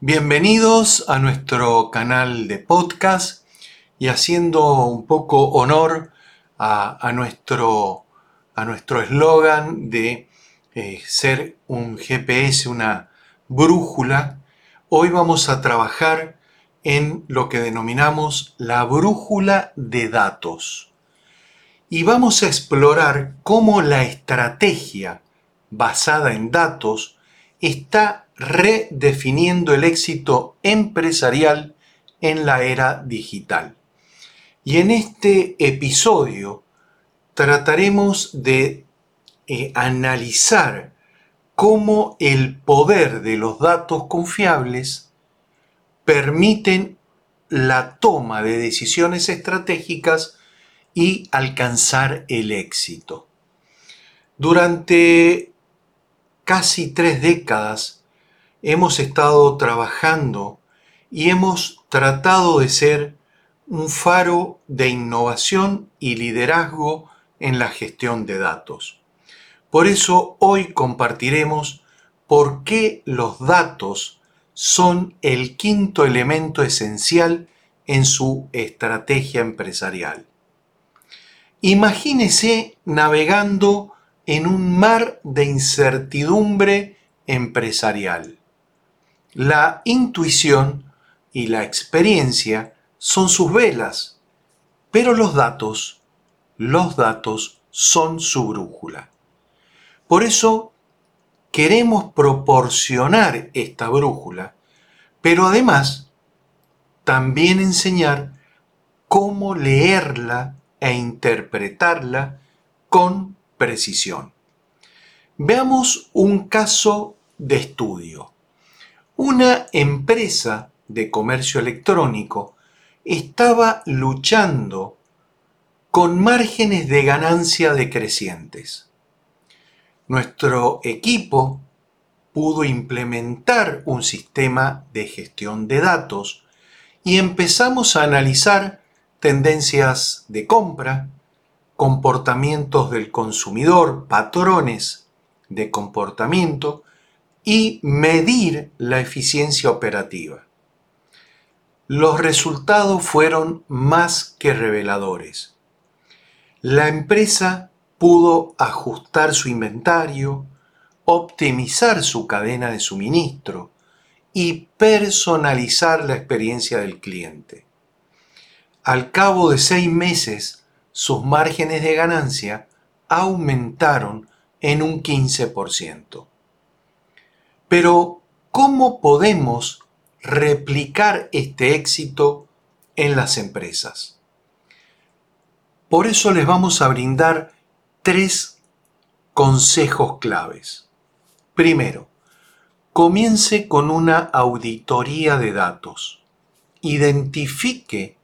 Bienvenidos a nuestro canal de podcast y haciendo un poco honor a, nuestro a nuestro eslogan de eh, ser un GPS, una brújula, hoy vamos a trabajar en lo que denominamos la brújula de datos. Y vamos a explorar cómo la estrategia basada en datos está redefiniendo el éxito empresarial en la era digital. Y en este episodio trataremos de eh, analizar cómo el poder de los datos confiables permiten la toma de decisiones estratégicas y alcanzar el éxito. Durante casi tres décadas hemos estado trabajando y hemos tratado de ser un faro de innovación y liderazgo en la gestión de datos. Por eso hoy compartiremos por qué los datos son el quinto elemento esencial en su estrategia empresarial. Imagínese navegando en un mar de incertidumbre empresarial. La intuición y la experiencia son sus velas, pero los datos, los datos son su brújula. Por eso queremos proporcionar esta brújula, pero además también enseñar cómo leerla e interpretarla con precisión. Veamos un caso de estudio. Una empresa de comercio electrónico estaba luchando con márgenes de ganancia decrecientes. Nuestro equipo pudo implementar un sistema de gestión de datos y empezamos a analizar tendencias de compra, comportamientos del consumidor, patrones de comportamiento y medir la eficiencia operativa. Los resultados fueron más que reveladores. La empresa pudo ajustar su inventario, optimizar su cadena de suministro y personalizar la experiencia del cliente. Al cabo de seis meses, sus márgenes de ganancia aumentaron en un 15%. Pero, ¿cómo podemos replicar este éxito en las empresas? Por eso les vamos a brindar tres consejos claves. Primero, comience con una auditoría de datos. Identifique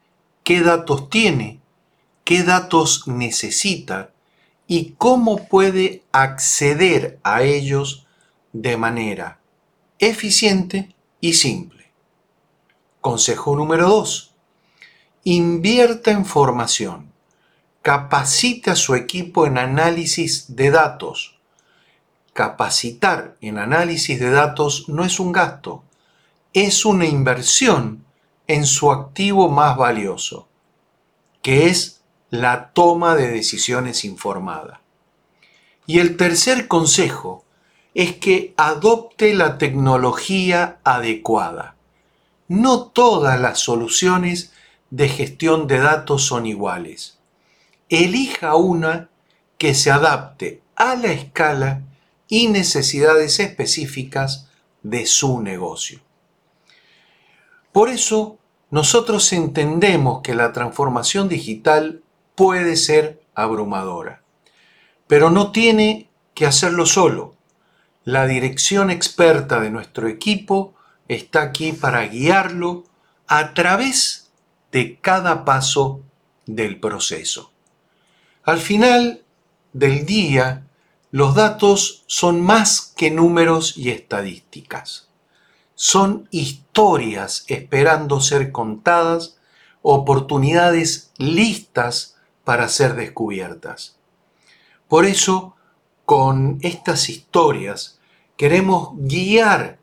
qué datos tiene, qué datos necesita y cómo puede acceder a ellos de manera eficiente y simple. Consejo número 2. Invierta en formación. Capacite a su equipo en análisis de datos. Capacitar en análisis de datos no es un gasto, es una inversión en su activo más valioso, que es la toma de decisiones informada. Y el tercer consejo es que adopte la tecnología adecuada. No todas las soluciones de gestión de datos son iguales. Elija una que se adapte a la escala y necesidades específicas de su negocio. Por eso, nosotros entendemos que la transformación digital puede ser abrumadora, pero no tiene que hacerlo solo la dirección experta de nuestro equipo está aquí para guiarlo a través de cada paso del proceso. Al final del día, los datos son más que números y estadísticas. Son historias esperando ser contadas, oportunidades listas para ser descubiertas. Por eso, con estas historias queremos guiar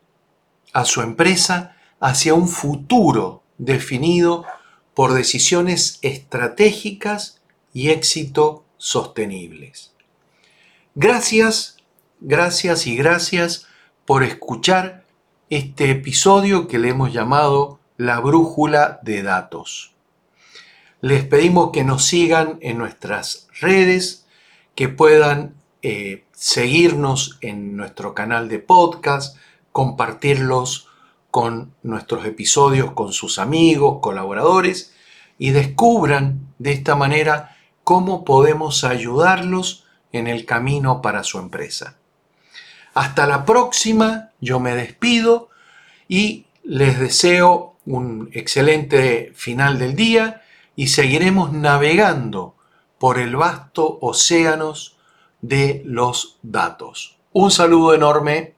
a su empresa hacia un futuro definido por decisiones estratégicas y éxito sostenibles. Gracias, gracias y gracias por escuchar este episodio que le hemos llamado La Brújula de Datos. Les pedimos que nos sigan en nuestras redes, que puedan eh, seguirnos en nuestro canal de podcast, compartirlos con nuestros episodios con sus amigos, colaboradores y descubran de esta manera cómo podemos ayudarlos en el camino para su empresa. Hasta la próxima, yo me despido y les deseo un excelente final del día y seguiremos navegando por el vasto océanos de los datos. Un saludo enorme